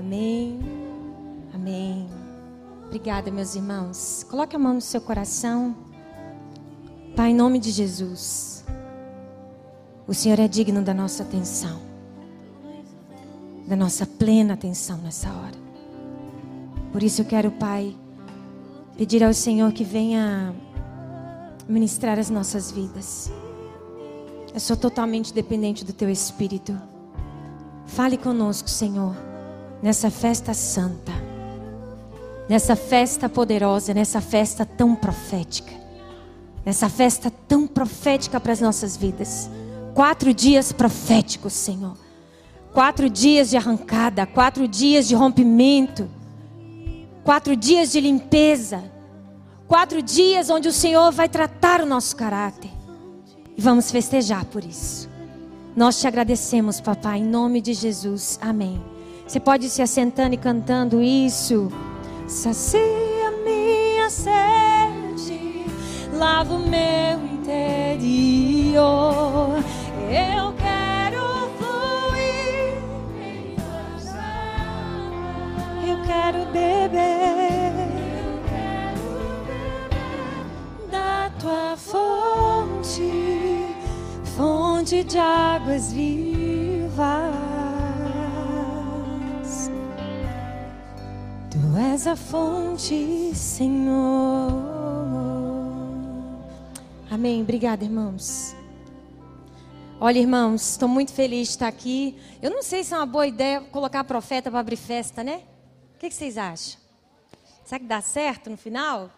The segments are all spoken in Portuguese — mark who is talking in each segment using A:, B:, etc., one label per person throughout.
A: Amém. Amém. Obrigada, meus irmãos. Coloque a mão no seu coração. Pai, em nome de Jesus. O Senhor é digno da nossa atenção. Da nossa plena atenção nessa hora. Por isso eu quero, Pai, pedir ao Senhor que venha ministrar as nossas vidas. Eu sou totalmente dependente do Teu Espírito. Fale conosco, Senhor, nessa festa santa, nessa festa poderosa, nessa festa tão profética, nessa festa tão profética para as nossas vidas. Quatro dias proféticos, Senhor. Quatro dias de arrancada, quatro dias de rompimento, quatro dias de limpeza, quatro dias onde o Senhor vai tratar o nosso caráter. E vamos festejar por isso. Nós te agradecemos, papai, em nome de Jesus. Amém. Você pode se assentando e cantando isso. Sacia minha sede, lava o meu interior. Eu quero fluir em tuas águas. Eu quero beber da tua fonte fonte de águas vivas. Tu és a fonte, Senhor. Amém. Obrigada, irmãos. Olha, irmãos, estou muito feliz de estar aqui. Eu não sei se é uma boa ideia colocar profeta para abrir festa, né? O que, que vocês acham? Será que dá certo no final?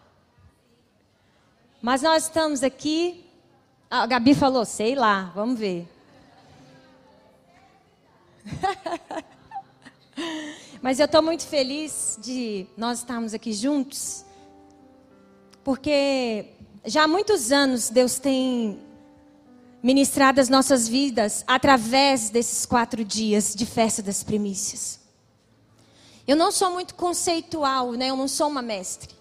A: Mas nós estamos aqui a Gabi falou, sei lá, vamos ver. Mas eu estou muito feliz de nós estarmos aqui juntos, porque já há muitos anos Deus tem ministrado as nossas vidas através desses quatro dias de festa das primícias. Eu não sou muito conceitual, né? eu não sou uma mestre.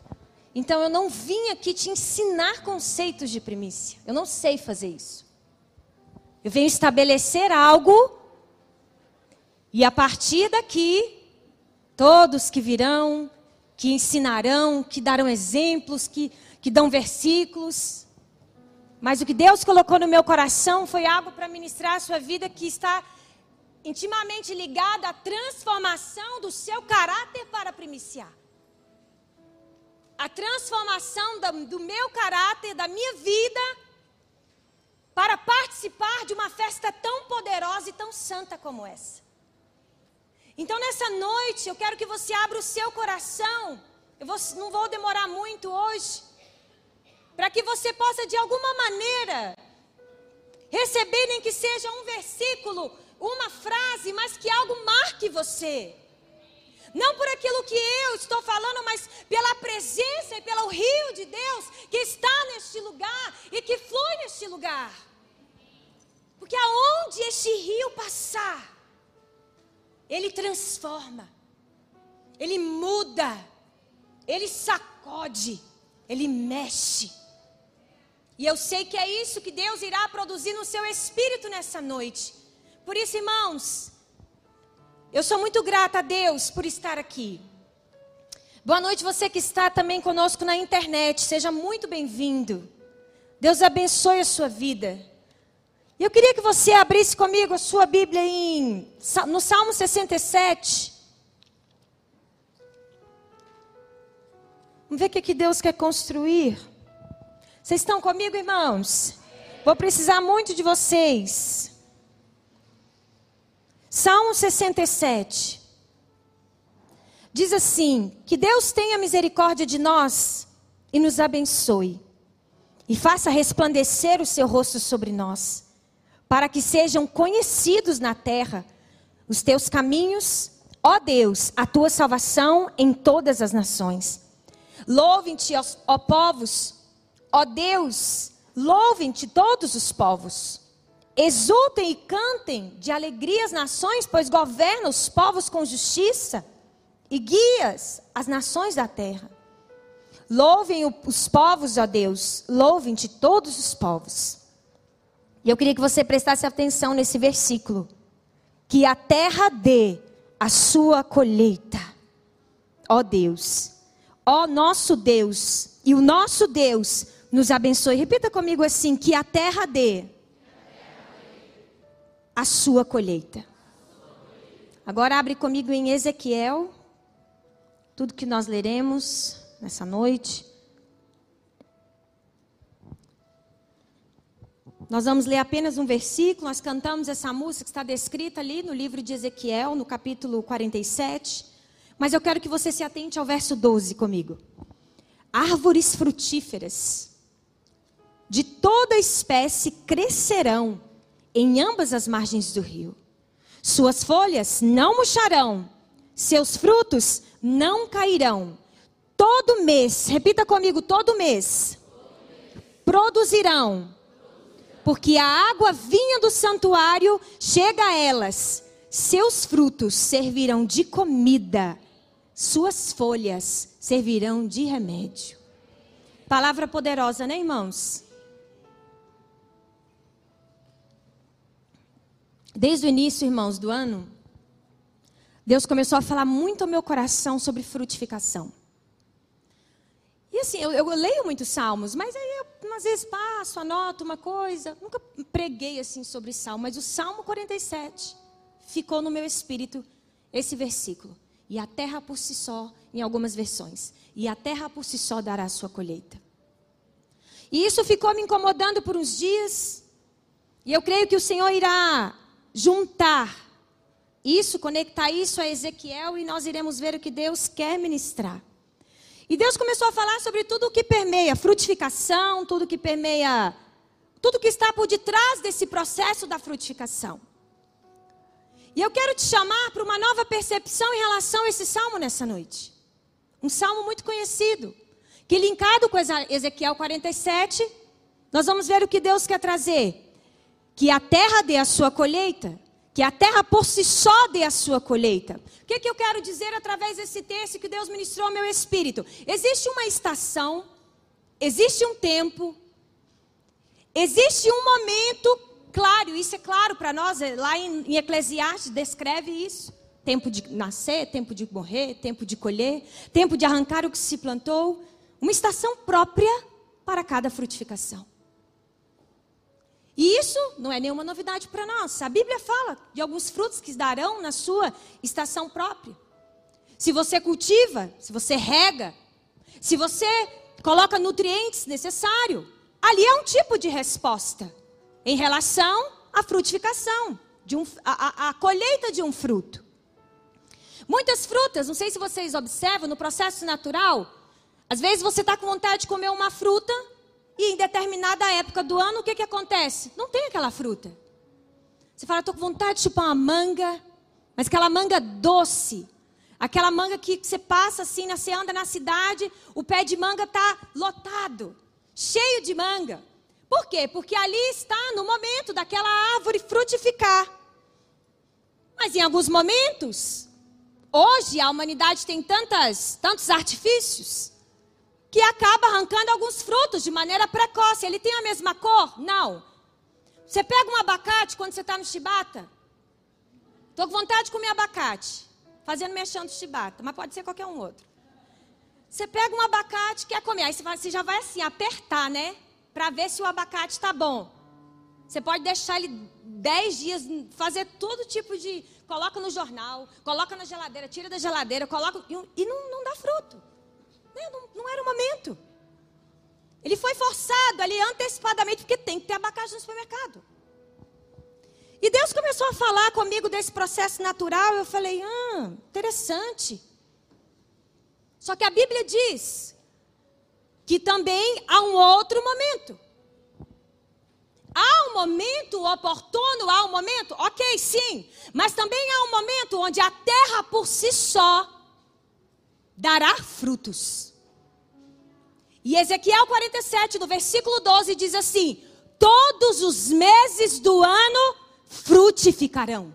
A: Então eu não vim aqui te ensinar conceitos de primícia. Eu não sei fazer isso. Eu venho estabelecer algo e a partir daqui todos que virão, que ensinarão, que darão exemplos, que, que dão versículos. Mas o que Deus colocou no meu coração foi algo para ministrar a sua vida que está intimamente ligado à transformação do seu caráter para primiciar a transformação do meu caráter, da minha vida, para participar de uma festa tão poderosa e tão santa como essa. Então, nessa noite, eu quero que você abra o seu coração. Eu vou, não vou demorar muito hoje. Para que você possa, de alguma maneira, receber, nem que seja um versículo, uma frase, mas que algo marque você. Não por aquilo que eu estou falando, mas pela presença e pelo rio de Deus que está neste lugar e que flui neste lugar. Porque aonde este rio passar, ele transforma, ele muda, ele sacode, ele mexe. E eu sei que é isso que Deus irá produzir no seu espírito nessa noite. Por isso, irmãos, eu sou muito grata a Deus por estar aqui. Boa noite, você que está também conosco na internet. Seja muito bem-vindo. Deus abençoe a sua vida. Eu queria que você abrisse comigo a sua Bíblia em, no Salmo 67. Vamos ver o que Deus quer construir. Vocês estão comigo, irmãos? Vou precisar muito de vocês. Salmo 67. Diz assim: Que Deus tenha misericórdia de nós e nos abençoe, e faça resplandecer o seu rosto sobre nós, para que sejam conhecidos na terra os teus caminhos, ó Deus, a tua salvação em todas as nações. Louvem-te, ó povos, ó Deus, louvem-te todos os povos. Exultem e cantem de alegria as nações, pois governa os povos com justiça e guias as nações da terra. Louvem os povos, ó Deus, louvem-te todos os povos. E eu queria que você prestasse atenção nesse versículo. Que a terra dê a sua colheita. Ó Deus, ó nosso Deus, e o nosso Deus nos abençoe. Repita comigo assim: que a terra dê a sua colheita. Agora abre comigo em Ezequiel, tudo que nós leremos nessa noite. Nós vamos ler apenas um versículo, nós cantamos essa música que está descrita ali no livro de Ezequiel, no capítulo 47. Mas eu quero que você se atente ao verso 12 comigo. Árvores frutíferas de toda espécie crescerão em ambas as margens do rio. Suas folhas não murcharão, seus frutos não cairão. Todo mês, repita comigo, todo mês, produzirão, porque a água vinha do santuário chega a elas. Seus frutos servirão de comida, suas folhas servirão de remédio. Palavra poderosa, né, irmãos? Desde o início, irmãos, do ano, Deus começou a falar muito ao meu coração sobre frutificação. E assim, eu, eu leio muitos salmos, mas aí às vezes passo, anoto uma coisa. Nunca preguei assim sobre salmo, mas o Salmo 47 ficou no meu espírito esse versículo. E a terra por si só, em algumas versões, e a terra por si só dará a sua colheita. E isso ficou me incomodando por uns dias. E eu creio que o Senhor irá juntar isso, conectar isso a Ezequiel e nós iremos ver o que Deus quer ministrar. E Deus começou a falar sobre tudo o que permeia frutificação, tudo que permeia, tudo que está por detrás desse processo da frutificação. E eu quero te chamar para uma nova percepção em relação a esse salmo nessa noite. Um salmo muito conhecido, que linkado com Ezequiel 47, nós vamos ver o que Deus quer trazer que a terra dê a sua colheita, que a terra por si só dê a sua colheita. O que, que eu quero dizer através desse texto que Deus ministrou ao meu espírito? Existe uma estação, existe um tempo, existe um momento, claro, isso é claro para nós, é, lá em, em Eclesiastes descreve isso. Tempo de nascer, tempo de morrer, tempo de colher, tempo de arrancar o que se plantou. Uma estação própria para cada frutificação. E isso não é nenhuma novidade para nós. A Bíblia fala de alguns frutos que darão na sua estação própria. Se você cultiva, se você rega, se você coloca nutrientes necessários, ali é um tipo de resposta em relação à frutificação, de um, a, a, a colheita de um fruto. Muitas frutas, não sei se vocês observam no processo natural, às vezes você está com vontade de comer uma fruta, e em determinada época do ano, o que, que acontece? Não tem aquela fruta. Você fala, estou com vontade de chupar uma manga, mas aquela manga doce. Aquela manga que você passa assim, você anda na cidade, o pé de manga está lotado, cheio de manga. Por quê? Porque ali está no momento daquela árvore frutificar. Mas em alguns momentos, hoje a humanidade tem tantas, tantos artifícios que acaba arrancando alguns frutos de maneira precoce. Ele tem a mesma cor? Não. Você pega um abacate quando você está no chibata? Estou com vontade de comer abacate. Fazendo mexendo chibata, mas pode ser qualquer um outro. Você pega um abacate quer comer. Aí você já vai assim, apertar, né? Para ver se o abacate está bom. Você pode deixar ele 10 dias, fazer todo tipo de. Coloca no jornal, coloca na geladeira, tira da geladeira, coloca. E não, não dá fruto. Não, não era o momento. Ele foi forçado ali antecipadamente, porque tem que ter abacate no supermercado. E Deus começou a falar comigo desse processo natural. Eu falei, ah, interessante. Só que a Bíblia diz que também há um outro momento. Há um momento oportuno, há um momento, ok, sim. Mas também há um momento onde a terra por si só dará frutos. E Ezequiel 47, no versículo 12, diz assim: Todos os meses do ano frutificarão.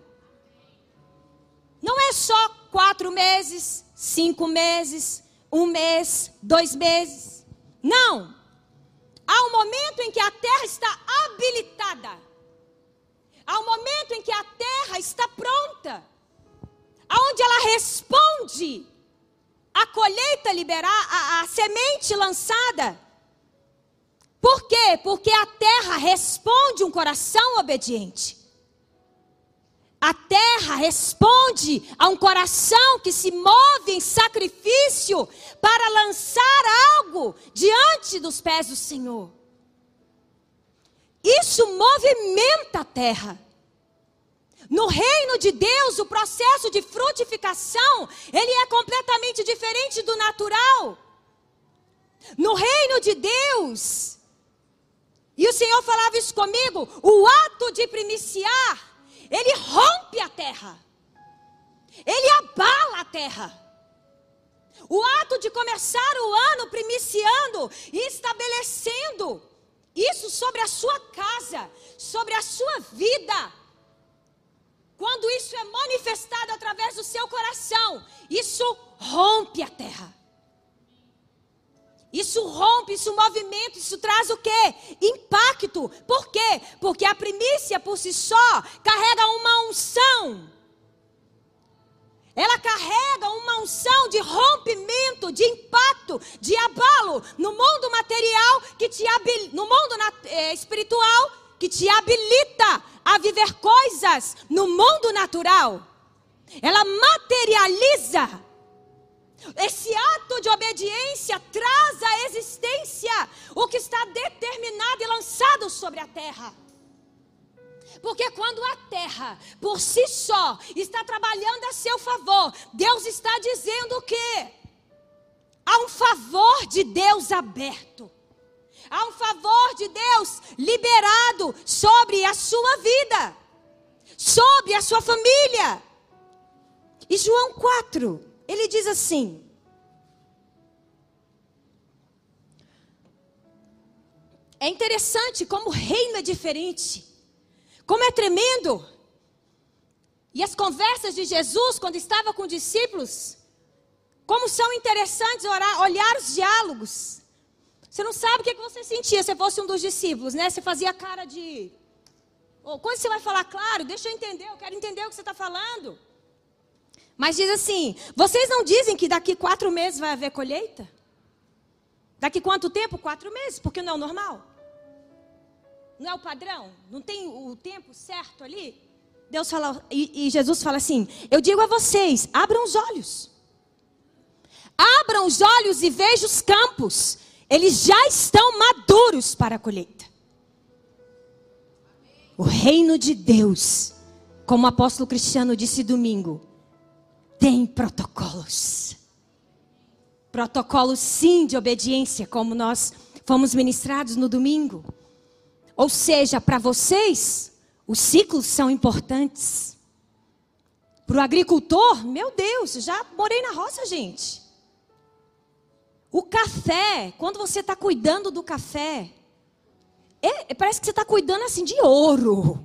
A: Não é só quatro meses, cinco meses, um mês, dois meses. Não. Há um momento em que a terra está habilitada. Há um momento em que a terra está pronta. aonde ela responde a colheita liberar, a, a semente lançada. Por quê? Porque a terra responde um coração obediente. A terra responde a um coração que se move em sacrifício para lançar algo diante dos pés do Senhor. Isso movimenta a terra. No reino de Deus, o processo de frutificação, ele é completamente diferente do natural. No reino de Deus, e o Senhor falava isso comigo, o ato de primiciar ele rompe a terra. Ele abala a terra. O ato de começar o ano primiciando e estabelecendo isso sobre a sua casa, sobre a sua vida. Quando isso é manifestado através do seu coração, isso rompe a terra. Isso rompe, isso movimenta, isso traz o quê? Impacto. Por quê? Porque a primícia por si só carrega uma unção. Ela carrega uma unção de rompimento, de impacto, de abalo no mundo material que te no mundo é, espiritual que te habilita a viver coisas no mundo natural. Ela materializa esse ato de obediência traz à existência o que está determinado e lançado sobre a terra. Porque quando a terra, por si só, está trabalhando a seu favor, Deus está dizendo que há um favor de Deus aberto. Há um favor de Deus liberado sobre a sua vida, sobre a sua família. E João 4, ele diz assim: É interessante como o reino é diferente, como é tremendo. E as conversas de Jesus, quando estava com os discípulos, como são interessantes orar, olhar os diálogos. Você não sabe o que, você sentia se fosse um dos discípulos, né? Você fazia cara de. Oh, quando você vai falar, claro, deixa eu entender, eu quero entender o que você está falando. Mas diz assim: vocês não dizem que daqui quatro meses vai haver colheita? Daqui quanto tempo? Quatro meses, porque não é o normal. Não é o padrão? Não tem o tempo certo ali? Deus fala, e, e Jesus fala assim: Eu digo a vocês, abram os olhos. Abram os olhos e vejam os campos. Eles já estão maduros para a colheita. O reino de Deus, como o apóstolo Cristiano disse domingo, tem protocolos. Protocolos, sim, de obediência, como nós fomos ministrados no domingo. Ou seja, para vocês, os ciclos são importantes. Para o agricultor, meu Deus, já morei na roça, gente. O café, quando você está cuidando do café, é, parece que você está cuidando assim de ouro.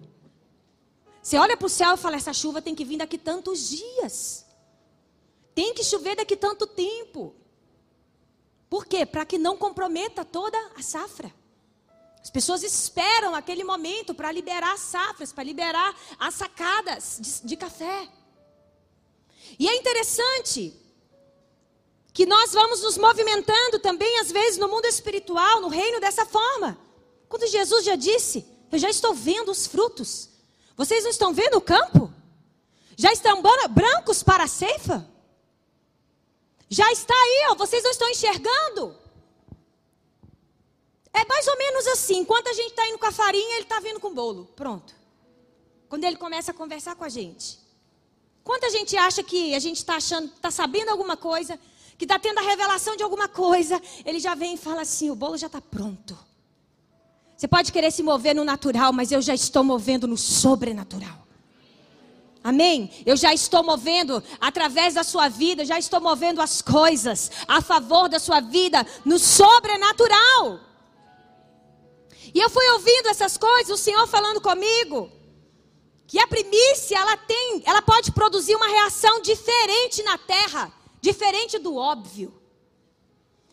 A: Você olha para o céu e fala: essa chuva tem que vir daqui tantos dias. Tem que chover daqui tanto tempo. Por quê? Para que não comprometa toda a safra. As pessoas esperam aquele momento para liberar as safras, para liberar as sacadas de, de café. E é interessante que nós vamos nos movimentando também, às vezes, no mundo espiritual, no reino dessa forma. Quando Jesus já disse: Eu já estou vendo os frutos. Vocês não estão vendo o campo? Já estão brancos para a ceifa? Já está aí, ó, vocês não estão enxergando? É mais ou menos assim. Enquanto a gente está indo com a farinha, ele está vindo com o bolo. Pronto. Quando ele começa a conversar com a gente. Quando a gente acha que a gente está achando, está sabendo alguma coisa, que está tendo a revelação de alguma coisa, ele já vem e fala assim: o bolo já está pronto. Você pode querer se mover no natural, mas eu já estou movendo no sobrenatural. Amém? Eu já estou movendo através da sua vida, já estou movendo as coisas a favor da sua vida no sobrenatural. E eu fui ouvindo essas coisas, o Senhor falando comigo, que a primícia ela tem, ela pode produzir uma reação diferente na terra, diferente do óbvio.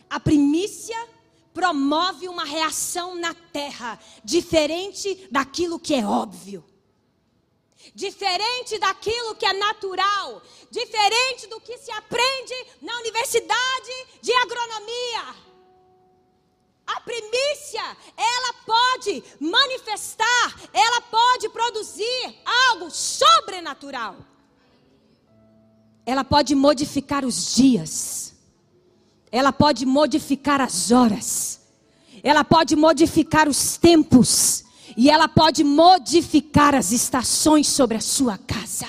A: A primícia promove uma reação na terra diferente daquilo que é óbvio. diferente daquilo que é natural, diferente do que se aprende na universidade de agronomia. A primícia, ela pode manifestar, ela pode produzir algo sobrenatural. Ela pode modificar os dias. Ela pode modificar as horas. Ela pode modificar os tempos. E ela pode modificar as estações sobre a sua casa.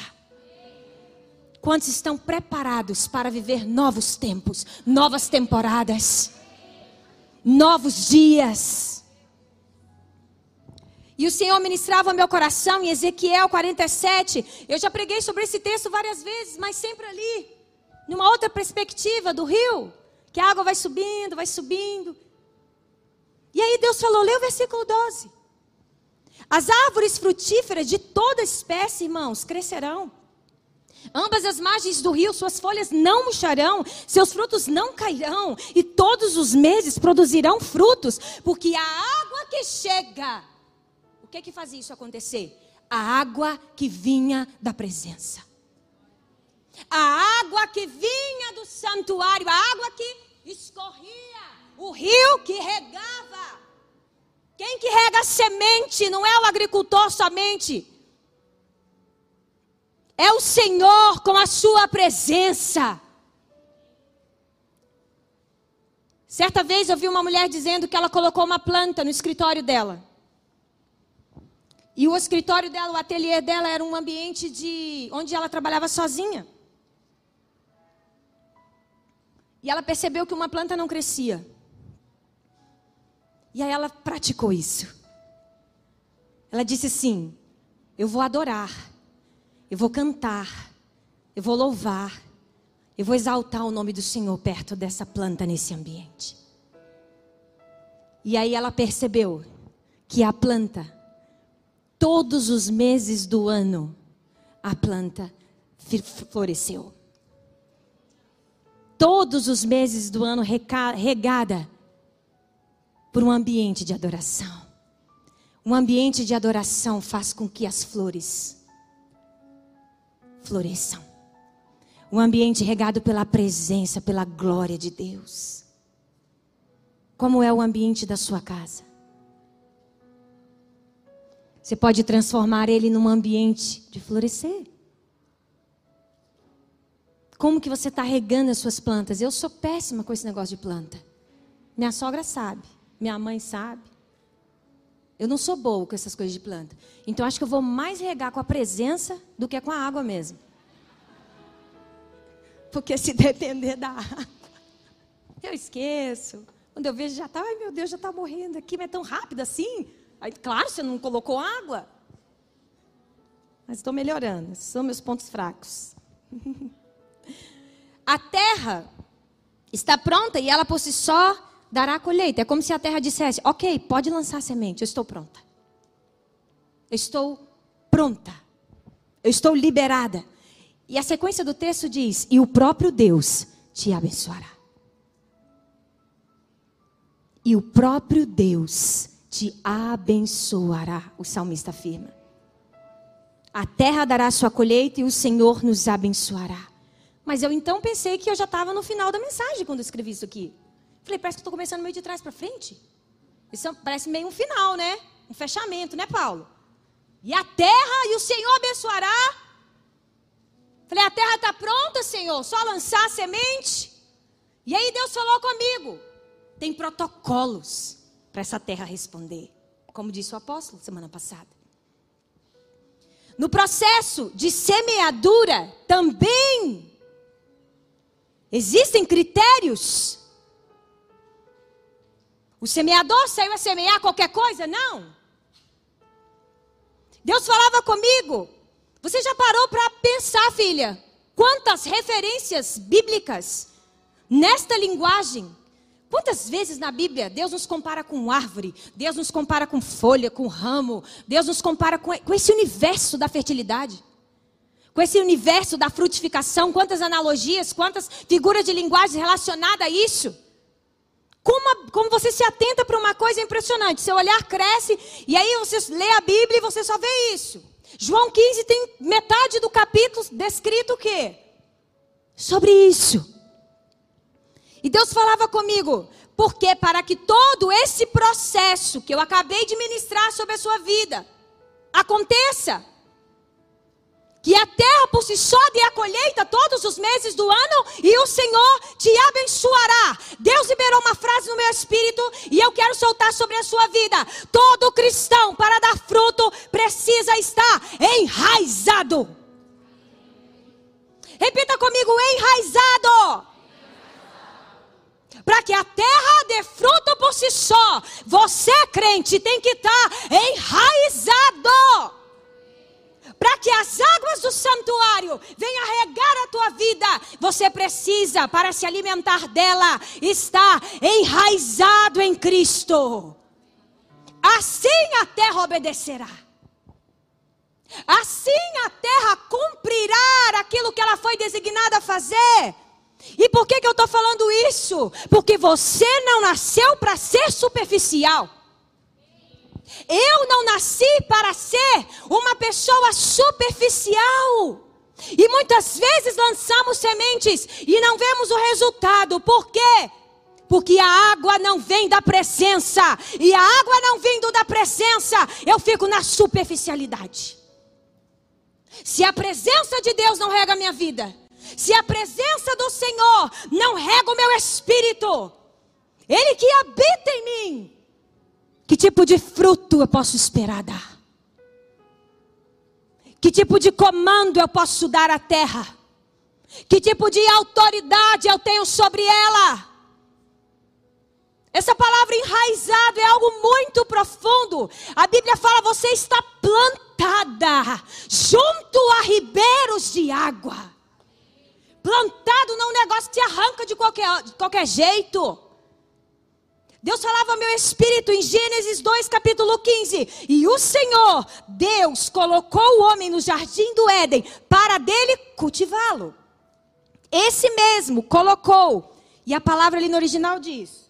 A: Quantos estão preparados para viver novos tempos, novas temporadas, novos dias? E o Senhor ministrava meu coração em Ezequiel 47. Eu já preguei sobre esse texto várias vezes, mas sempre ali, numa outra perspectiva do rio, que a água vai subindo, vai subindo. E aí Deus falou: lê o versículo 12. As árvores frutíferas de toda espécie, irmãos, crescerão. Ambas as margens do rio, suas folhas não murcharão, seus frutos não cairão, e todos os meses produzirão frutos, porque a água que chega, que que fazia isso acontecer? A água que vinha da presença. A água que vinha do santuário, a água que escorria, o rio que regava. Quem que rega a semente não é o agricultor somente. É o Senhor com a sua presença. Certa vez eu vi uma mulher dizendo que ela colocou uma planta no escritório dela. E o escritório dela, o ateliê dela era um ambiente de onde ela trabalhava sozinha. E ela percebeu que uma planta não crescia. E aí ela praticou isso. Ela disse assim: Eu vou adorar, eu vou cantar, eu vou louvar, eu vou exaltar o nome do Senhor perto dessa planta nesse ambiente. E aí ela percebeu que a planta, todos os meses do ano, a planta floresceu. Todos os meses do ano regada por um ambiente de adoração. Um ambiente de adoração faz com que as flores floresçam. Um ambiente regado pela presença, pela glória de Deus. Como é o ambiente da sua casa? Você pode transformar ele num ambiente de florescer. Como que você está regando as suas plantas? Eu sou péssima com esse negócio de planta. Minha sogra sabe minha mãe sabe. Eu não sou boa com essas coisas de planta. Então acho que eu vou mais regar com a presença do que com a água mesmo. Porque se depender da água, eu esqueço. Quando eu vejo já está, ai meu Deus, já está morrendo aqui, mas é tão rápido assim. Aí, claro, você não colocou água. Mas estou melhorando. Esses são meus pontos fracos. a terra está pronta e ela por si só dará colheita. É como se a terra dissesse: Ok, pode lançar semente, eu estou pronta. Eu estou pronta. Eu estou liberada. E a sequência do texto diz: E o próprio Deus te abençoará. E o próprio Deus te abençoará, o salmista afirma. A terra dará sua colheita e o Senhor nos abençoará. Mas eu então pensei que eu já estava no final da mensagem quando escrevi isso aqui. Falei, parece que estou começando meio de trás para frente. Isso é parece meio um final, né? Um fechamento, né, Paulo? E a terra e o Senhor abençoará. Falei, a terra está pronta, Senhor, só lançar a semente. E aí Deus falou comigo: tem protocolos para essa terra responder, como disse o apóstolo semana passada. No processo de semeadura também existem critérios o semeador saiu a semear qualquer coisa? Não. Deus falava comigo. Você já parou para pensar, filha? Quantas referências bíblicas nesta linguagem? Quantas vezes na Bíblia Deus nos compara com árvore, Deus nos compara com folha, com ramo, Deus nos compara com, com esse universo da fertilidade, com esse universo da frutificação? Quantas analogias, quantas figuras de linguagem relacionadas a isso? Como, como você se atenta para uma coisa impressionante. Seu olhar cresce e aí você lê a Bíblia e você só vê isso. João 15 tem metade do capítulo descrito o quê? Sobre isso. E Deus falava comigo, porque para que todo esse processo que eu acabei de ministrar sobre a sua vida aconteça, que a terra por si só dê a colheita todos os meses do ano e o Senhor te abençoará. Deus liberou uma frase no meu espírito e eu quero soltar sobre a sua vida. Todo cristão, para dar fruto, precisa estar enraizado. Repita comigo: enraizado. Para que a terra dê fruto por si só, você, crente, tem que estar enraizado para que as águas do santuário venham regar a tua vida, você precisa, para se alimentar dela, estar enraizado em Cristo. Assim a terra obedecerá. Assim a terra cumprirá aquilo que ela foi designada a fazer. E por que, que eu estou falando isso? Porque você não nasceu para ser superficial. Eu não nasci para ser uma pessoa superficial. E muitas vezes lançamos sementes e não vemos o resultado. Por quê? Porque a água não vem da presença. E a água não vindo da presença, eu fico na superficialidade. Se a presença de Deus não rega a minha vida, se a presença do Senhor não rega o meu espírito, Ele que habita em mim, que tipo de fruto eu posso esperar dar? Que tipo de comando eu posso dar à terra? Que tipo de autoridade eu tenho sobre ela? Essa palavra enraizado é algo muito profundo. A Bíblia fala: você está plantada junto a ribeiros de água. Plantado não é um negócio que te arranca de qualquer, de qualquer jeito. Deus falava ao meu espírito em Gênesis 2, capítulo 15. E o Senhor, Deus, colocou o homem no jardim do Éden para dele cultivá-lo. Esse mesmo colocou. E a palavra ali no original diz: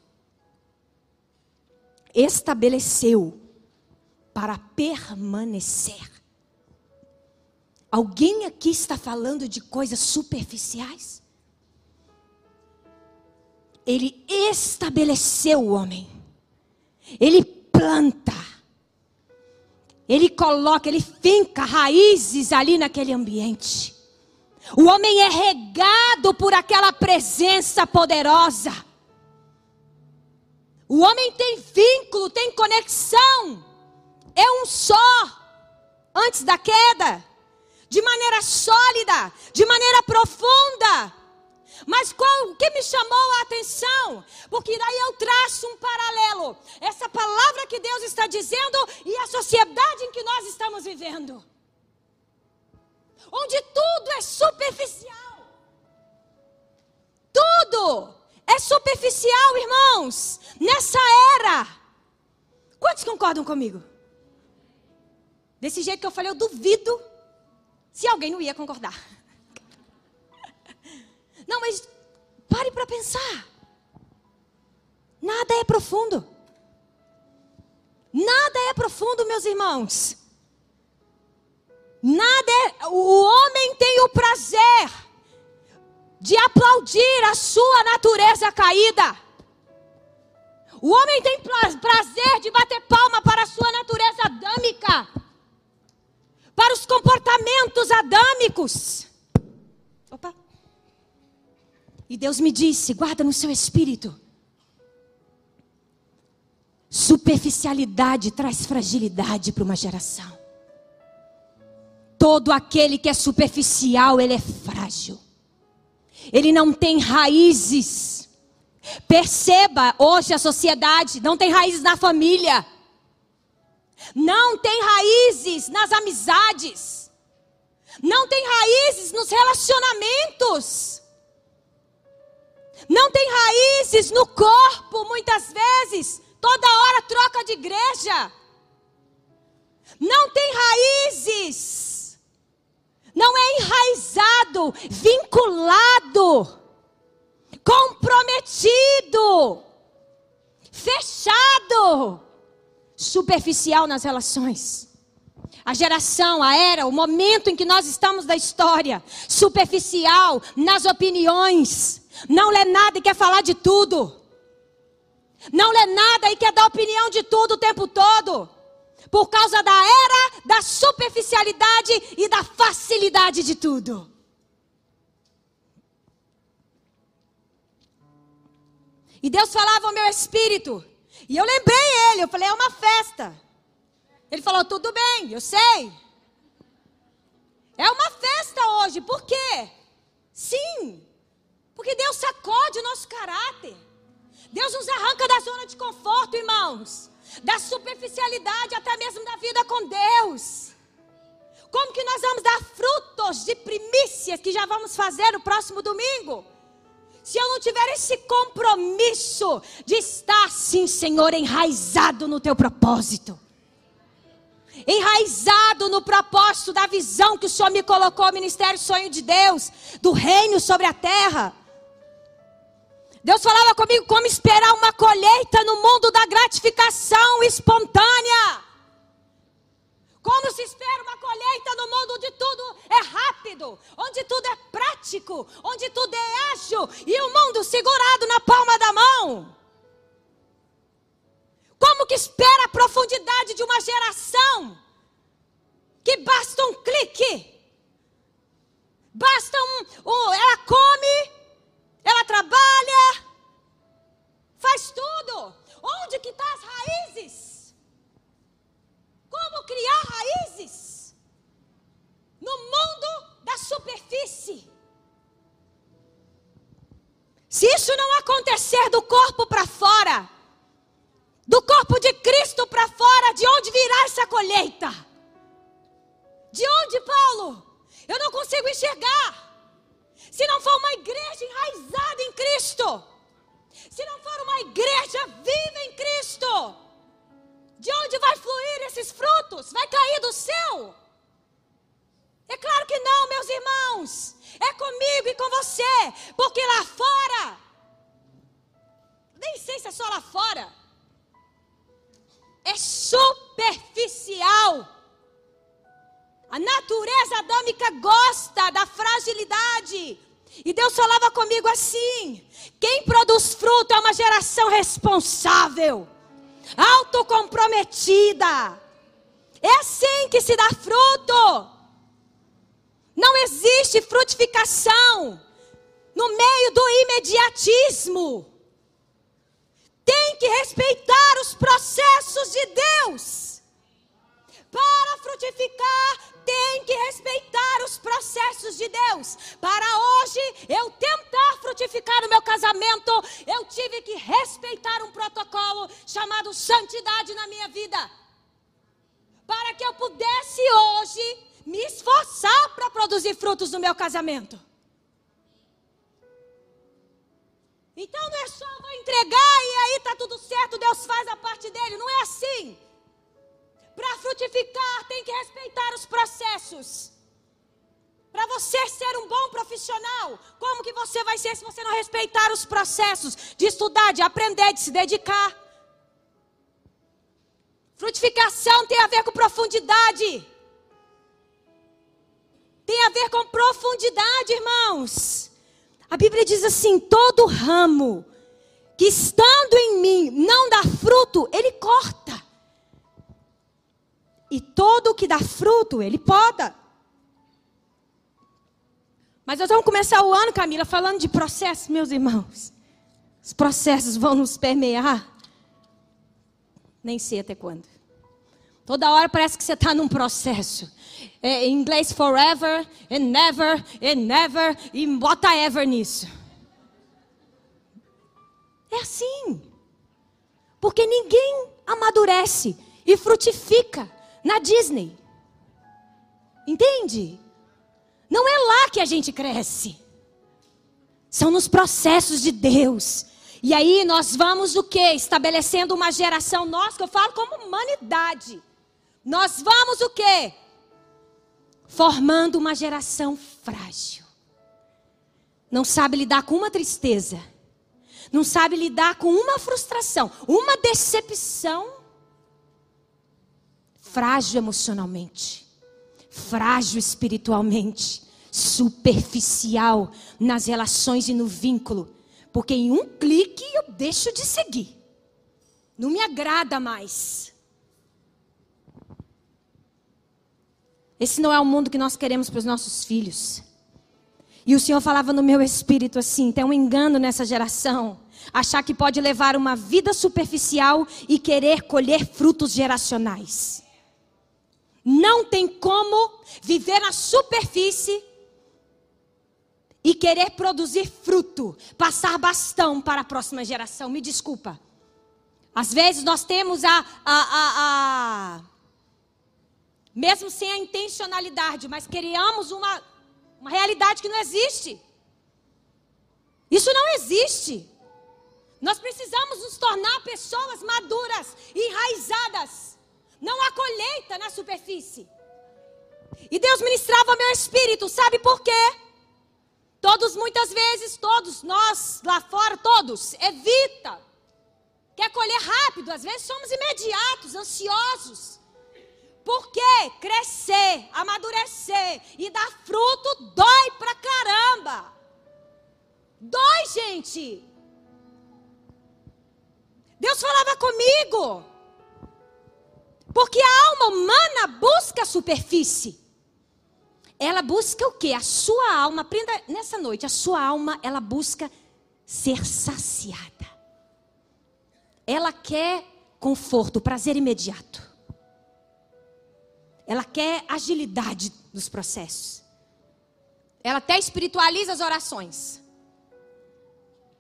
A: estabeleceu para permanecer. Alguém aqui está falando de coisas superficiais? ele estabeleceu o homem. Ele planta. Ele coloca, ele finca raízes ali naquele ambiente. O homem é regado por aquela presença poderosa. O homem tem vínculo, tem conexão. É um só. Antes da queda. De maneira sólida, de maneira profunda. Mas qual, o que me chamou a atenção? Porque daí eu traço um paralelo. Essa palavra que Deus está dizendo e a sociedade em que nós estamos vivendo. Onde tudo é superficial. Tudo é superficial, irmãos. Nessa era. Quantos concordam comigo? Desse jeito que eu falei, eu duvido se alguém não ia concordar. Não, mas pare para pensar. Nada é profundo. Nada é profundo, meus irmãos. Nada é. O homem tem o prazer de aplaudir a sua natureza caída. O homem tem prazer de bater palma para a sua natureza adâmica, para os comportamentos adâmicos. Opa. E Deus me disse: guarda no seu espírito. Superficialidade traz fragilidade para uma geração. Todo aquele que é superficial, ele é frágil. Ele não tem raízes. Perceba, hoje a sociedade não tem raízes na família. Não tem raízes nas amizades. Não tem raízes nos relacionamentos não tem raízes no corpo, muitas vezes, toda hora troca de igreja. Não tem raízes, não é enraizado, vinculado, comprometido, fechado, superficial nas relações. a geração, a era, o momento em que nós estamos da história, superficial, nas opiniões, não lê nada e quer falar de tudo. Não lê nada e quer dar opinião de tudo o tempo todo. Por causa da era, da superficialidade e da facilidade de tudo. E Deus falava ao meu espírito. E eu lembrei ele, eu falei, é uma festa. Ele falou: tudo bem, eu sei. É uma festa hoje, por quê? Sim, porque Deus sacode o nosso caráter. Deus nos arranca da zona de conforto, irmãos, da superficialidade, até mesmo da vida com Deus. Como que nós vamos dar frutos de primícias que já vamos fazer no próximo domingo? Se eu não tiver esse compromisso de estar, sim, Senhor, enraizado no teu propósito enraizado no propósito da visão que o Senhor me colocou, ministério sonho de Deus, do reino sobre a terra. Deus falava comigo como esperar uma colheita no mundo da gratificação espontânea. Como se espera uma colheita no mundo onde tudo é rápido, onde tudo é prático, onde tudo é ágil e o mundo segurado na palma da mão. Como que espera a profundidade de uma geração que basta um clique, basta um, um ela come, ela trabalha, faz tudo. Onde que estão tá as raízes? Como criar raízes no mundo da superfície? Se isso não acontecer do corpo para fora, do corpo de Cristo para fora, de onde virá essa colheita? De onde, Paulo? Eu não consigo enxergar. Se não for uma igreja enraizada em Cristo, se não for uma igreja viva em Cristo, de onde vai fluir esses frutos? Vai cair do céu? É claro que não, meus irmãos. É comigo e com você, porque lá fora, nem sei se é só lá fora, é superficial. A natureza adâmica gosta da fragilidade. E Deus falava comigo assim: quem produz fruto é uma geração responsável, autocomprometida. É assim que se dá fruto. Não existe frutificação no meio do imediatismo tem que respeitar os processos de Deus. Para frutificar, tem que respeitar os processos de Deus. Para hoje eu tentar frutificar no meu casamento, eu tive que respeitar um protocolo chamado santidade na minha vida. Para que eu pudesse hoje me esforçar para produzir frutos no meu casamento. Então não é só vou entregar e aí tá tudo certo, Deus faz a parte dele. Não é assim. Para frutificar tem que respeitar os processos. Para você ser um bom profissional, como que você vai ser se você não respeitar os processos de estudar, de aprender, de se dedicar? Frutificação tem a ver com profundidade. Tem a ver com profundidade, irmãos. A Bíblia diz assim: todo ramo que estando em mim não dá fruto, ele corta. E todo que dá fruto, ele poda. Mas nós vamos começar o ano, Camila, falando de processos, meus irmãos. Os processos vão nos permear. Nem sei até quando. Toda hora parece que você está num processo é, em inglês forever, and never, and never, e bota ever nisso. É assim. Porque ninguém amadurece e frutifica na Disney. Entende? Não é lá que a gente cresce. São nos processos de Deus. E aí nós vamos o quê? Estabelecendo uma geração nossa, que eu falo como humanidade. Nós vamos o quê? formando uma geração frágil. Não sabe lidar com uma tristeza, não sabe lidar com uma frustração, uma decepção. Frágil emocionalmente, frágil espiritualmente, superficial nas relações e no vínculo, porque em um clique eu deixo de seguir. Não me agrada mais. Esse não é o mundo que nós queremos para os nossos filhos. E o Senhor falava no meu espírito assim: tem um engano nessa geração. Achar que pode levar uma vida superficial e querer colher frutos geracionais. Não tem como viver na superfície e querer produzir fruto, passar bastão para a próxima geração. Me desculpa. Às vezes nós temos a, a, a, a mesmo sem a intencionalidade, mas criamos uma, uma realidade que não existe. Isso não existe. Nós precisamos nos tornar pessoas maduras enraizadas. Não há colheita na superfície. E Deus ministrava meu espírito, sabe por quê? Todos, muitas vezes, todos nós lá fora, todos, evita. Quer colher rápido, às vezes somos imediatos, ansiosos. Porque crescer, amadurecer e dar fruto dói pra caramba. Dói, gente. Deus falava comigo. Porque a alma humana busca a superfície. Ela busca o quê? A sua alma, aprenda nessa noite, a sua alma, ela busca ser saciada. Ela quer conforto, prazer imediato. Ela quer agilidade nos processos. Ela até espiritualiza as orações.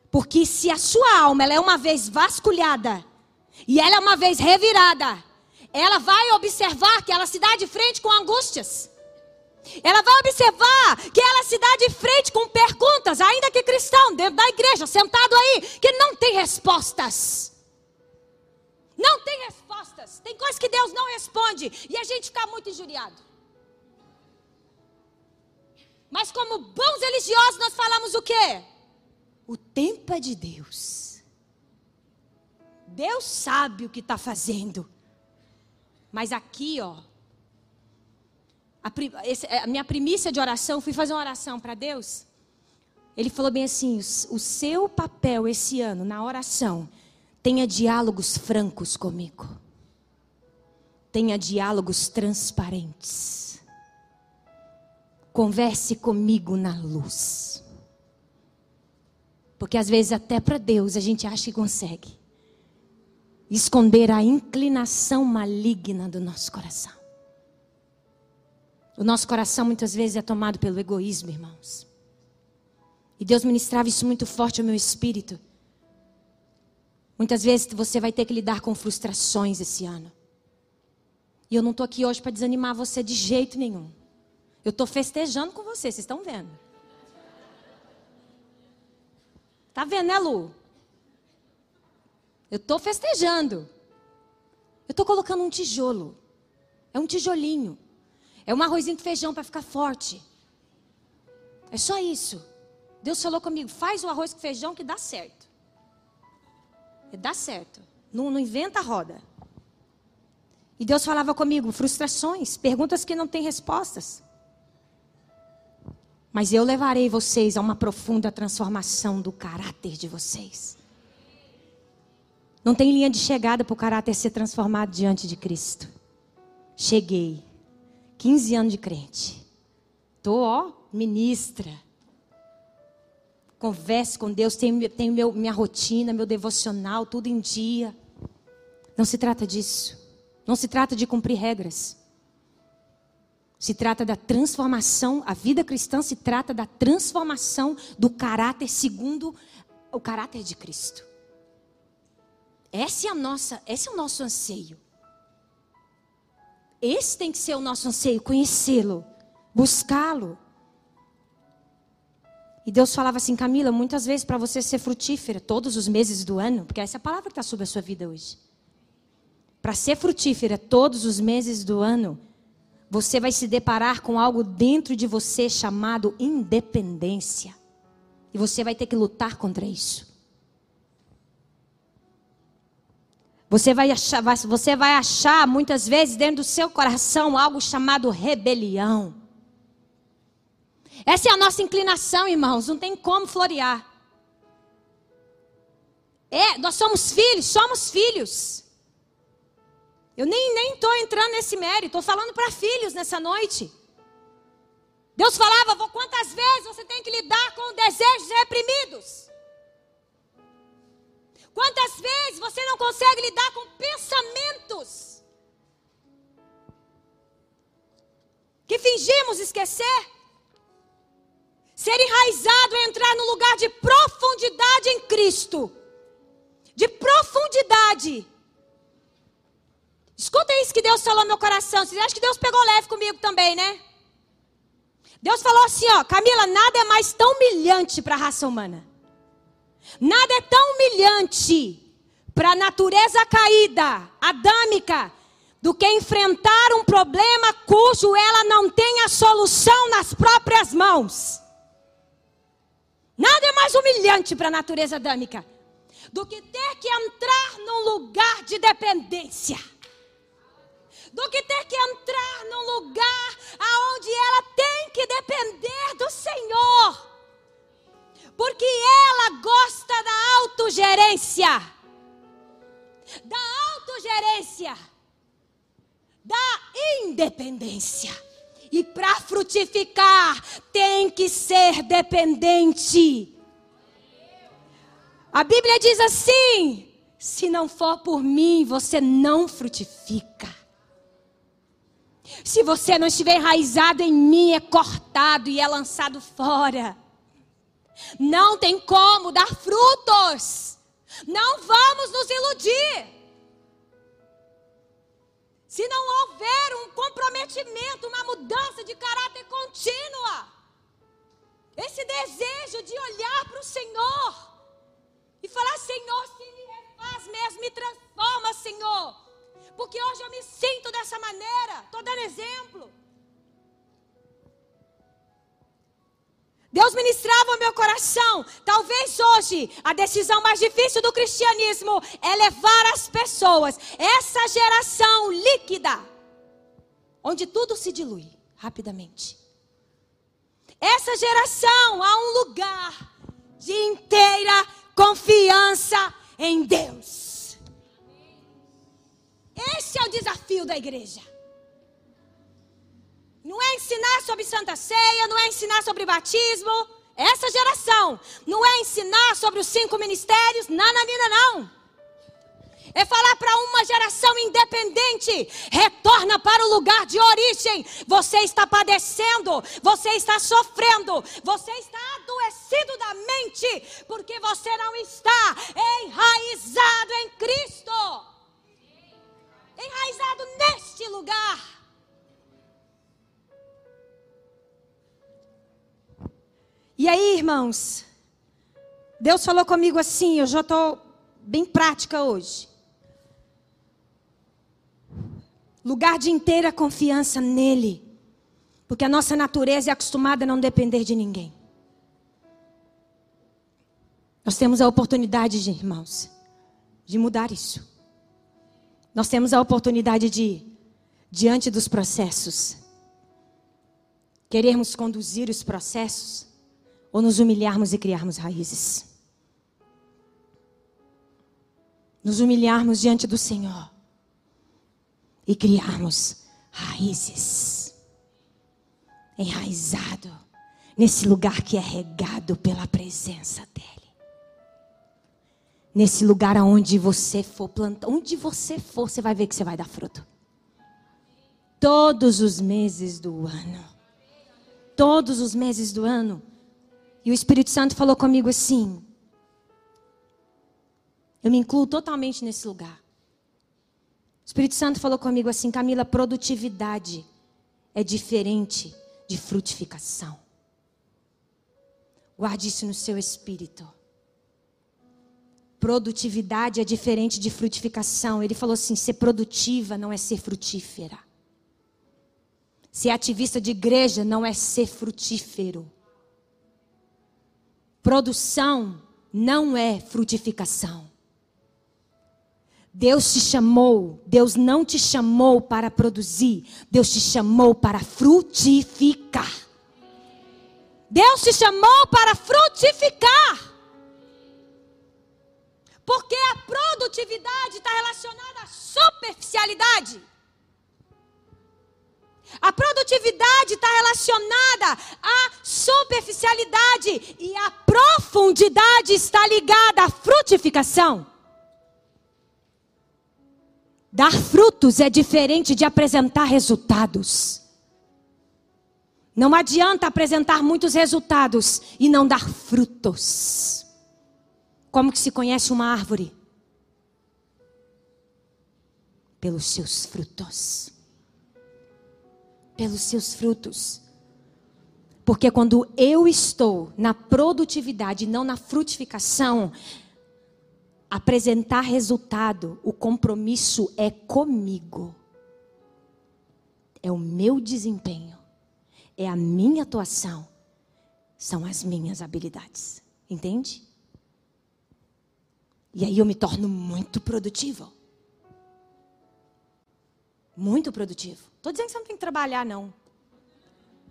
A: Porque se a sua alma ela é uma vez vasculhada e ela é uma vez revirada, ela vai observar que ela se dá de frente com angústias. Ela vai observar que ela se dá de frente com perguntas, ainda que cristão, dentro da igreja, sentado aí, que não tem respostas. Não tem respostas. Tem coisas que Deus não responde e a gente fica muito injuriado. Mas como bons religiosos nós falamos o quê? O tempo é de Deus. Deus sabe o que está fazendo. Mas aqui, ó, a, esse, a, minha primícia de oração, fui fazer uma oração para Deus. Ele falou bem assim: o seu papel esse ano na oração Tenha diálogos francos comigo. Tenha diálogos transparentes. Converse comigo na luz. Porque às vezes, até para Deus, a gente acha que consegue esconder a inclinação maligna do nosso coração. O nosso coração muitas vezes é tomado pelo egoísmo, irmãos. E Deus ministrava isso muito forte ao meu espírito. Muitas vezes você vai ter que lidar com frustrações esse ano. E eu não estou aqui hoje para desanimar você de jeito nenhum. Eu estou festejando com você, vocês estão vendo. Tá vendo, né, Lu? Eu estou festejando. Eu estou colocando um tijolo. É um tijolinho. É um arrozinho com feijão para ficar forte. É só isso. Deus falou comigo: faz o arroz com feijão que dá certo. Dá certo. Não, não inventa a roda. E Deus falava comigo, frustrações, perguntas que não têm respostas. Mas eu levarei vocês a uma profunda transformação do caráter de vocês. Não tem linha de chegada para o caráter ser transformado diante de Cristo. Cheguei. 15 anos de crente. Tô, ó, ministra converse com Deus, tenho, tenho meu, minha rotina, meu devocional, tudo em dia. Não se trata disso. Não se trata de cumprir regras. Se trata da transformação, a vida cristã se trata da transformação do caráter segundo o caráter de Cristo. Essa é a nossa, esse é o nosso anseio. Esse tem que ser o nosso anseio, conhecê-lo, buscá-lo. E Deus falava assim, Camila, muitas vezes para você ser frutífera todos os meses do ano, porque essa é a palavra que está sobre a sua vida hoje. Para ser frutífera todos os meses do ano, você vai se deparar com algo dentro de você chamado independência. E você vai ter que lutar contra isso. Você vai, achar, você vai achar muitas vezes dentro do seu coração algo chamado rebelião. Essa é a nossa inclinação, irmãos, não tem como florear. É, nós somos filhos, somos filhos. Eu nem estou entrando nesse mérito, estou falando para filhos nessa noite. Deus falava, quantas vezes você tem que lidar com desejos reprimidos? Quantas vezes você não consegue lidar com pensamentos que fingimos esquecer? Ser enraizado é entrar no lugar de profundidade em Cristo. De profundidade. Escuta isso que Deus falou no meu coração. Vocês acham que Deus pegou leve comigo também, né? Deus falou assim, ó, Camila, nada é mais tão humilhante para a raça humana. Nada é tão humilhante para a natureza caída, adâmica, do que enfrentar um problema cujo ela não tem a solução nas próprias mãos. Nada é mais humilhante para a natureza adâmica do que ter que entrar num lugar de dependência. Do que ter que entrar num lugar aonde ela tem que depender do Senhor. Porque ela gosta da autogerência. Da autogerência. Da independência. E para frutificar, tem que ser dependente. A Bíblia diz assim: se não for por mim, você não frutifica. Se você não estiver enraizado em mim, é cortado e é lançado fora. Não tem como dar frutos. Não vamos nos iludir. Se não houver um comprometimento, uma mudança de caráter contínua, esse desejo de olhar para o Senhor e falar: Senhor, se me refaz mesmo, me transforma, Senhor, porque hoje eu me sinto dessa maneira. Estou dando exemplo. Deus ministrava o meu coração. Talvez hoje a decisão mais difícil do cristianismo é levar as pessoas, essa geração líquida, onde tudo se dilui rapidamente. Essa geração a um lugar de inteira confiança em Deus. Esse é o desafio da igreja. Não é ensinar sobre Santa Ceia, não é ensinar sobre batismo. Essa geração. Não é ensinar sobre os cinco ministérios, nananina, não. É falar para uma geração independente: retorna para o lugar de origem. Você está padecendo, você está sofrendo, você está adoecido da mente, porque você não está enraizado em Cristo. Enraizado neste lugar. E aí, irmãos, Deus falou comigo assim, eu já estou bem prática hoje. Lugar de inteira confiança nele. Porque a nossa natureza é acostumada a não depender de ninguém. Nós temos a oportunidade, de, irmãos, de mudar isso. Nós temos a oportunidade de, diante dos processos, querermos conduzir os processos ou nos humilharmos e criarmos raízes. Nos humilharmos diante do Senhor e criarmos raízes. Enraizado nesse lugar que é regado pela presença dEle. Nesse lugar aonde você for plantar, onde você for, você vai ver que você vai dar fruto. Todos os meses do ano. Todos os meses do ano e o Espírito Santo falou comigo assim: eu me incluo totalmente nesse lugar. O Espírito Santo falou comigo assim: Camila, produtividade é diferente de frutificação. Guarde isso no seu espírito. Produtividade é diferente de frutificação. Ele falou assim: ser produtiva não é ser frutífera. Ser ativista de igreja não é ser frutífero. Produção não é frutificação. Deus te chamou, Deus não te chamou para produzir, Deus te chamou para frutificar. Deus te chamou para frutificar. Porque a produtividade está relacionada à superficialidade. A produtividade está relacionada à superficialidade e a profundidade está ligada à frutificação. Dar frutos é diferente de apresentar resultados. Não adianta apresentar muitos resultados e não dar frutos. Como que se conhece uma árvore? Pelos seus frutos. Pelos seus frutos. Porque quando eu estou na produtividade, não na frutificação, apresentar resultado, o compromisso é comigo. É o meu desempenho, é a minha atuação, são as minhas habilidades. Entende? E aí eu me torno muito produtivo. Muito produtivo. Estou dizendo que você não tem que trabalhar, não.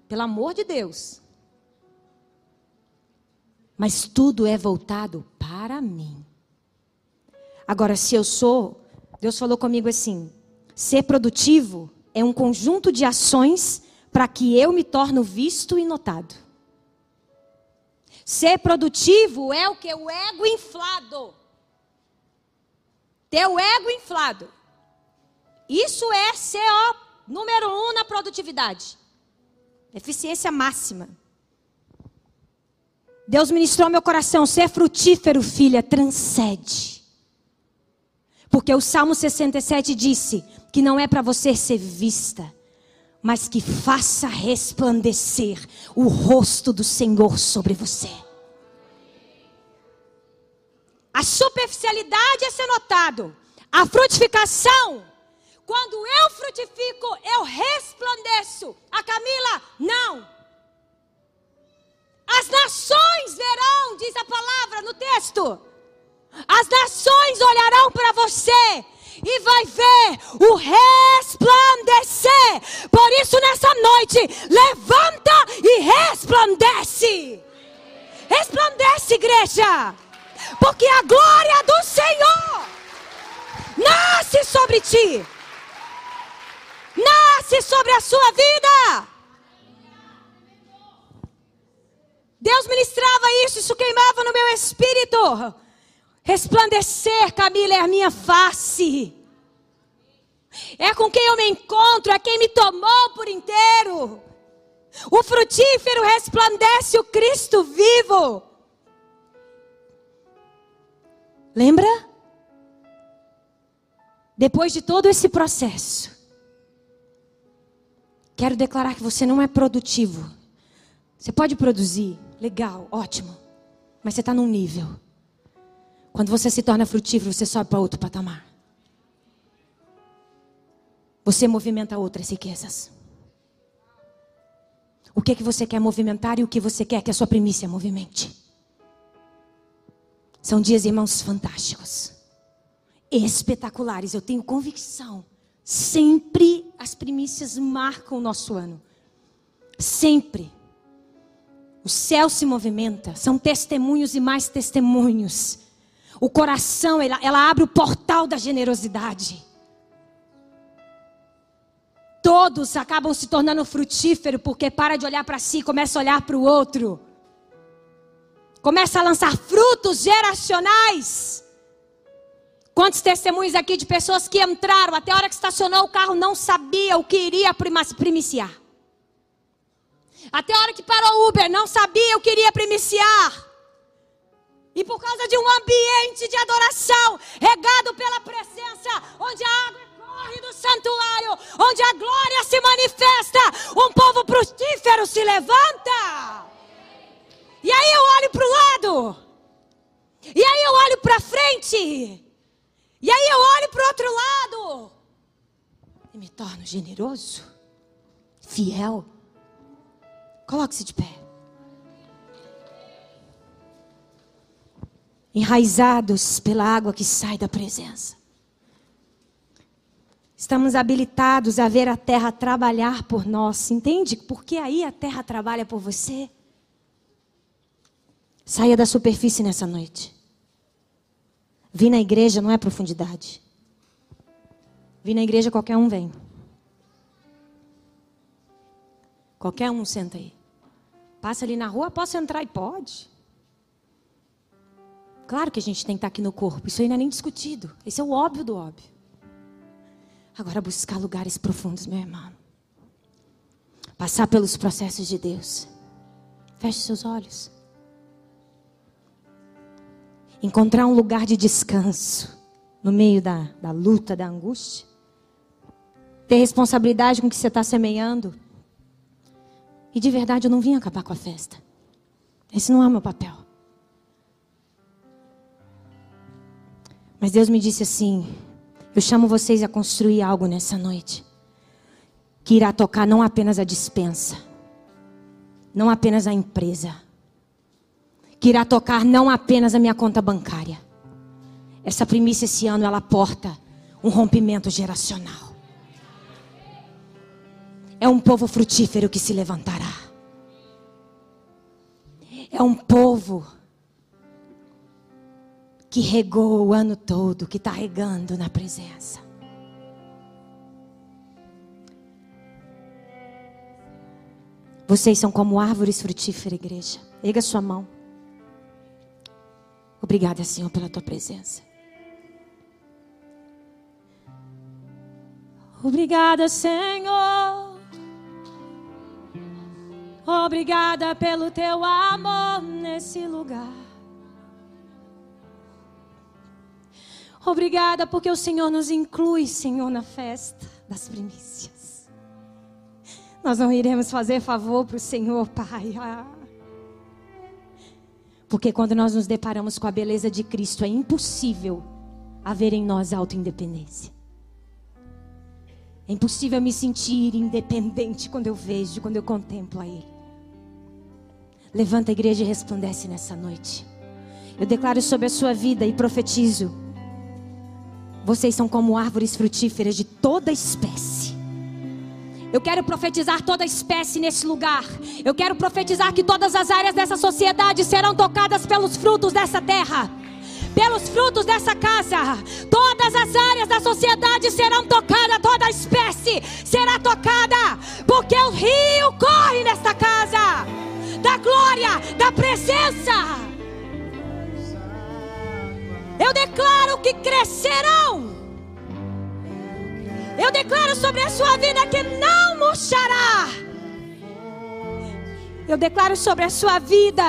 A: Pelo amor de Deus. Mas tudo é voltado para mim. Agora, se eu sou, Deus falou comigo assim: ser produtivo é um conjunto de ações para que eu me torne visto e notado. Ser produtivo é o que? O ego inflado. Ter o ego inflado. Isso é CO número um na produtividade. Eficiência máxima. Deus ministrou meu coração. Ser frutífero, filha, transcende. Porque o Salmo 67 disse que não é para você ser vista, mas que faça resplandecer o rosto do Senhor sobre você. A superficialidade é ser notado. A frutificação, quando eu frutifico, eu resplandeço. A Camila, não. As nações verão, diz a palavra no texto. As nações olharão para você e vai ver o resplandecer. Por isso, nessa noite, levanta e resplandece. Resplandece, igreja. Porque a glória do Senhor nasce sobre ti. Nasce sobre a sua vida. Deus ministrava isso, isso queimava no meu espírito. Resplandecer, Camila, é a minha face. É com quem eu me encontro, é quem me tomou por inteiro. O frutífero resplandece o Cristo vivo. Lembra? Depois de todo esse processo, quero declarar que você não é produtivo. Você pode produzir, legal, ótimo, mas você está num nível quando você se torna frutífero, você sobe para outro patamar. Você movimenta outras riquezas. O que é que você quer movimentar e o que você quer que a sua primícia movimente? São dias, irmãos, fantásticos. Espetaculares, eu tenho convicção. Sempre as primícias marcam o nosso ano. Sempre. O céu se movimenta, são testemunhos e mais testemunhos o coração, ela, ela abre o portal da generosidade. Todos acabam se tornando frutíferos porque para de olhar para si começa a olhar para o outro. Começa a lançar frutos geracionais. Quantos testemunhos aqui de pessoas que entraram, até a hora que estacionou o carro, não sabia o que iria primiciar. Até a hora que parou o Uber, não sabia o que iria primiciar. E por causa de um ambiente de adoração, regado pela presença, onde a água corre do santuário, onde a glória se manifesta, um povo frutífero se levanta. E aí eu olho para o lado. E aí eu olho para frente. E aí eu olho para o outro lado. E me torno generoso, fiel. Coloque-se de pé. enraizados pela água que sai da presença. Estamos habilitados a ver a terra trabalhar por nós. Entende? Porque aí a terra trabalha por você. Saia da superfície nessa noite. Vir na igreja não é profundidade. Vir na igreja qualquer um vem. Qualquer um senta aí. Passa ali na rua, posso entrar e pode. Claro que a gente tem que estar aqui no corpo, isso aí não é nem discutido. Esse é o óbvio do óbvio. Agora buscar lugares profundos, meu irmão. Passar pelos processos de Deus. Feche seus olhos. Encontrar um lugar de descanso no meio da, da luta, da angústia. Ter responsabilidade com o que você está semeando. E de verdade eu não vim acabar com a festa. Esse não é o meu papel. Mas Deus me disse assim: eu chamo vocês a construir algo nessa noite que irá tocar não apenas a dispensa, não apenas a empresa, que irá tocar não apenas a minha conta bancária. Essa primícia esse ano ela porta um rompimento geracional. É um povo frutífero que se levantará. É um povo que regou o ano todo, que está regando na presença. Vocês são como árvores frutíferas, igreja. Erga sua mão. Obrigada, Senhor, pela tua presença. Obrigada, Senhor. Obrigada pelo teu amor nesse lugar. Obrigada porque o Senhor nos inclui, Senhor, na festa das primícias. Nós não iremos fazer favor para o Senhor, Pai. Ah. Porque quando nós nos deparamos com a beleza de Cristo, é impossível haver em nós autoindependência. É impossível me sentir independente quando eu vejo, quando eu contemplo a Ele. Levanta a igreja e resplandece nessa noite. Eu declaro sobre a sua vida e profetizo vocês são como árvores frutíferas de toda espécie. Eu quero profetizar toda espécie nesse lugar. Eu quero profetizar que todas as áreas dessa sociedade serão tocadas pelos frutos dessa terra. Pelos frutos dessa casa, todas as áreas da sociedade serão tocadas, toda espécie será tocada, porque o rio corre nesta casa da glória, da presença. Eu declaro que crescerão. Eu declaro sobre a sua vida que não murchará. Eu declaro sobre a sua vida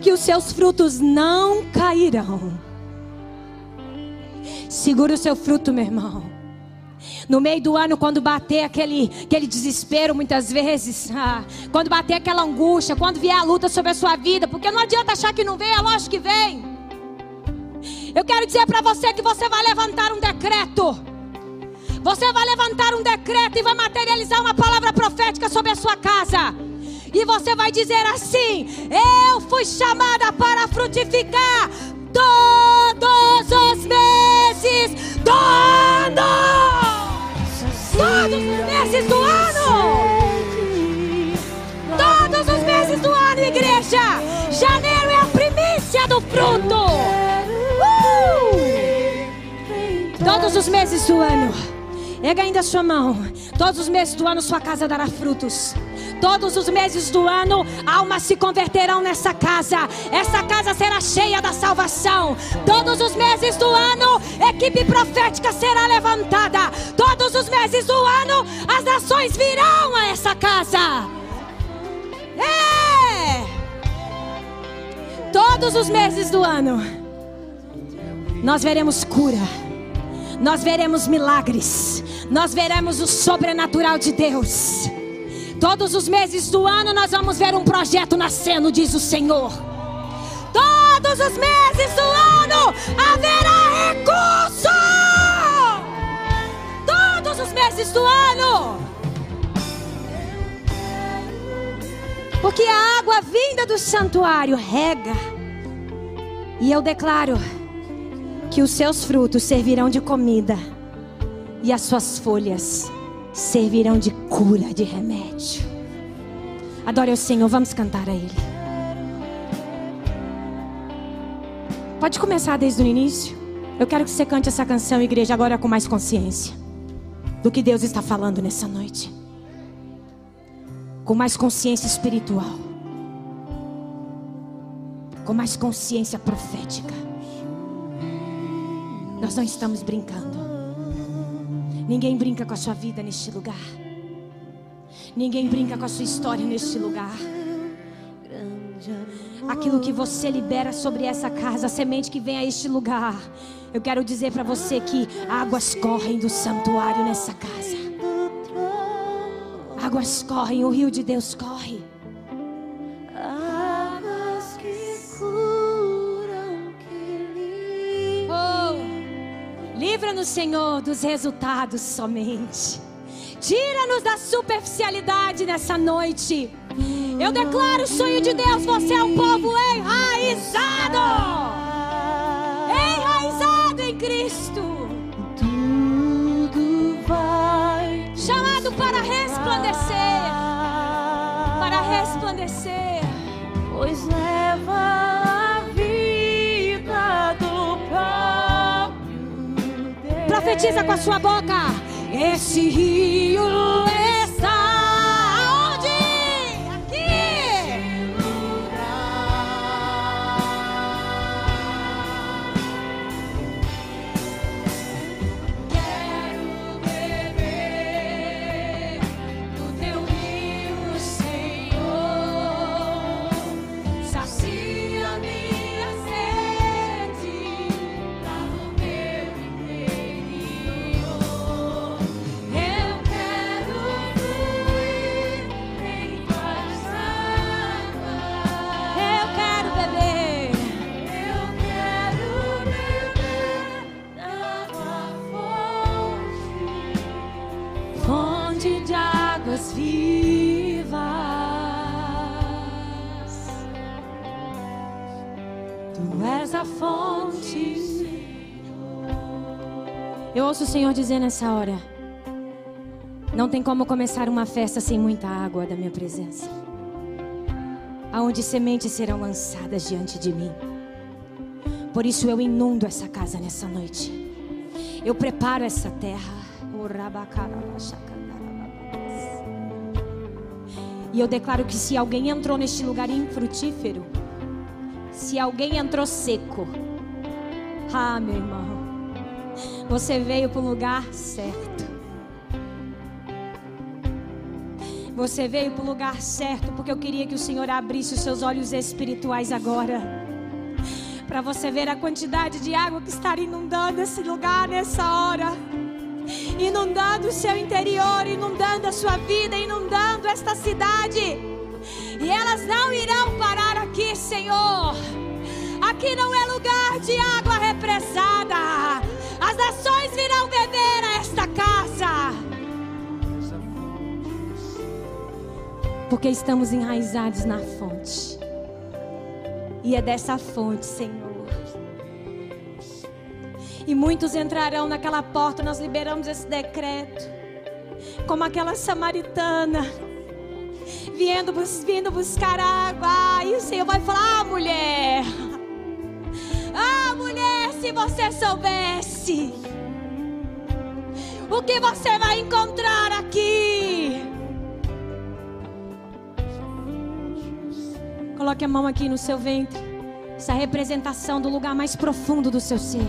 A: que os seus frutos não cairão. Segura o seu fruto, meu irmão. No meio do ano, quando bater aquele, aquele desespero, muitas vezes, ah, quando bater aquela angústia, quando vier a luta sobre a sua vida, porque não adianta achar que não vem, é lógico que vem. Eu quero dizer para você que você vai levantar um decreto. Você vai levantar um decreto e vai materializar uma palavra profética sobre a sua casa. E você vai dizer assim: Eu fui chamada para frutificar todos os meses do ano. Todos os meses do ano. Todos os meses do ano, igreja. Janeiro é a primícia do fruto. Todos os meses do ano. Erga ainda a sua mão. Todos os meses do ano sua casa dará frutos. Todos os meses do ano, almas se converterão nessa casa. Essa casa será cheia da salvação. Todos os meses do ano, equipe profética será levantada. Todos os meses do ano, as nações virão a essa casa. É! Todos os meses do ano, nós veremos cura nós veremos milagres, nós veremos o sobrenatural de Deus. Todos os meses do ano nós vamos ver um projeto nascendo, diz o Senhor. Todos os meses do ano haverá recurso. Todos os meses do ano. Porque a água vinda do santuário rega. E eu declaro que os seus frutos servirão de comida e as suas folhas servirão de cura, de remédio. Adore o Senhor, vamos cantar a Ele. Pode começar desde o início. Eu quero que você cante essa canção, igreja, agora com mais consciência do que Deus está falando nessa noite. Com mais consciência espiritual. Com mais consciência profética. Nós não estamos brincando. Ninguém brinca com a sua vida neste lugar. Ninguém brinca com a sua história neste lugar. Aquilo que você libera sobre essa casa, a semente que vem a este lugar. Eu quero dizer para você que águas correm do santuário nessa casa. Águas correm, o rio de Deus corre. Livra-nos, Senhor, dos resultados somente. Tira-nos da superficialidade nessa noite. Eu declaro o sonho de Deus. Você é um povo enraizado. Enraizado em Cristo.
B: Tudo vai.
A: Chamado para resplandecer. Para resplandecer.
B: Pois leva.
A: Profetiza com a sua boca. Esse rio está o Senhor dizer nessa hora: Não tem como começar uma festa sem muita água da minha presença. Aonde sementes serão lançadas diante de mim. Por isso eu inundo essa casa nessa noite. Eu preparo essa terra. E eu declaro que se alguém entrou neste lugar infrutífero, se alguém entrou seco, ah, meu irmão, você veio para o lugar certo. Você veio para o lugar certo, porque eu queria que o Senhor abrisse os seus olhos espirituais agora. Para você ver a quantidade de água que está inundando esse lugar nessa hora. Inundando o seu interior, inundando a sua vida, inundando esta cidade. E elas não irão parar aqui, Senhor. Aqui não é lugar de água represada. As nações virão beber a esta casa. Porque estamos enraizados na fonte. E é dessa fonte, Senhor. E muitos entrarão naquela porta, nós liberamos esse decreto. Como aquela samaritana. Vindo, vindo buscar água. E o Senhor vai falar: Ah, mulher. Se você soubesse. O que você vai encontrar aqui? Coloque a mão aqui no seu ventre. Essa representação do lugar mais profundo do seu ser.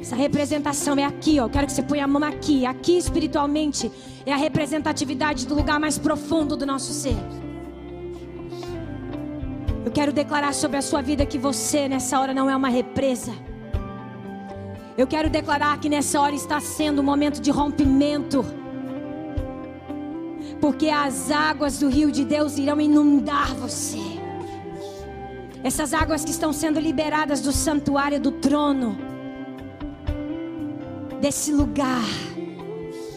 A: Essa representação é aqui, ó. Quero que você ponha a mão aqui. Aqui espiritualmente é a representatividade do lugar mais profundo do nosso ser. Eu quero declarar sobre a sua vida que você nessa hora não é uma represa. Eu quero declarar que nessa hora está sendo um momento de rompimento. Porque as águas do rio de Deus irão inundar você. Essas águas que estão sendo liberadas do santuário do trono. Desse lugar.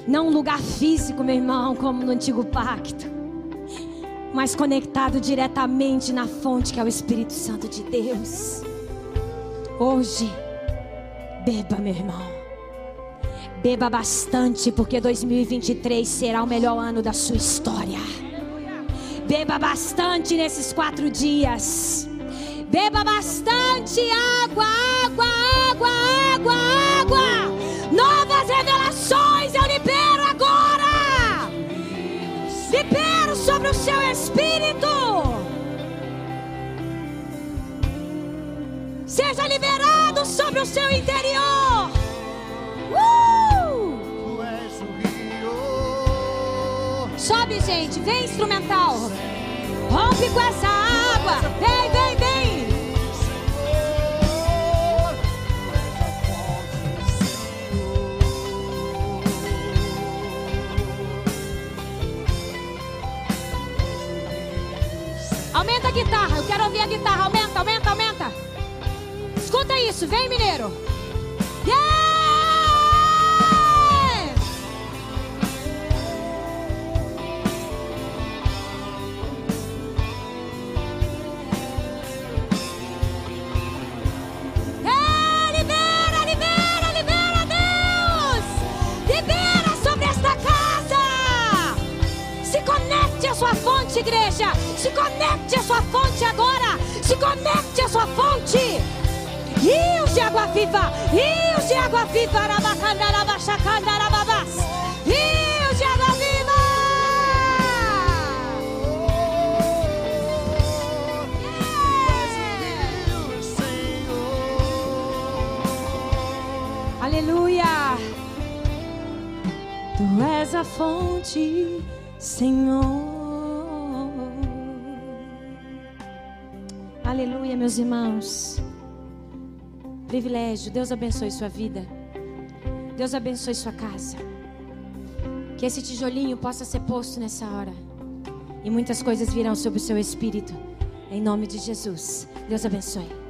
A: Não um lugar físico, meu irmão, como no antigo pacto. Mas conectado diretamente na fonte que é o Espírito Santo de Deus. Hoje, beba, meu irmão. Beba bastante, porque 2023 será o melhor ano da sua história. Beba bastante nesses quatro dias. Beba bastante água, água, água, água, água. Seja liberado sobre o seu interior. Uh!
C: Tu és o rio.
A: Sobe, gente. Vem, instrumental. Rompe com essa água. Vem, vem, vem. Aumenta a guitarra. Eu quero ouvir a guitarra. Aumenta, aumenta, aumenta. Isso. Vem, mineiro. É, libera, libera, libera, Deus! Libera sobre esta casa! Se conecte à sua fonte, igreja! Se conecte à sua fonte agora! Se conecte à sua fonte! Rios de água viva! Rios de água viva! Arabacandarabachacandarababás! Rios de água viva! Yeah! Aleluia! Tu és a fonte, Senhor. Aleluia, meus irmãos. Privilégio. Deus abençoe sua vida. Deus abençoe sua casa. Que esse tijolinho possa ser posto nessa hora. E muitas coisas virão sobre o seu espírito. Em nome de Jesus. Deus abençoe.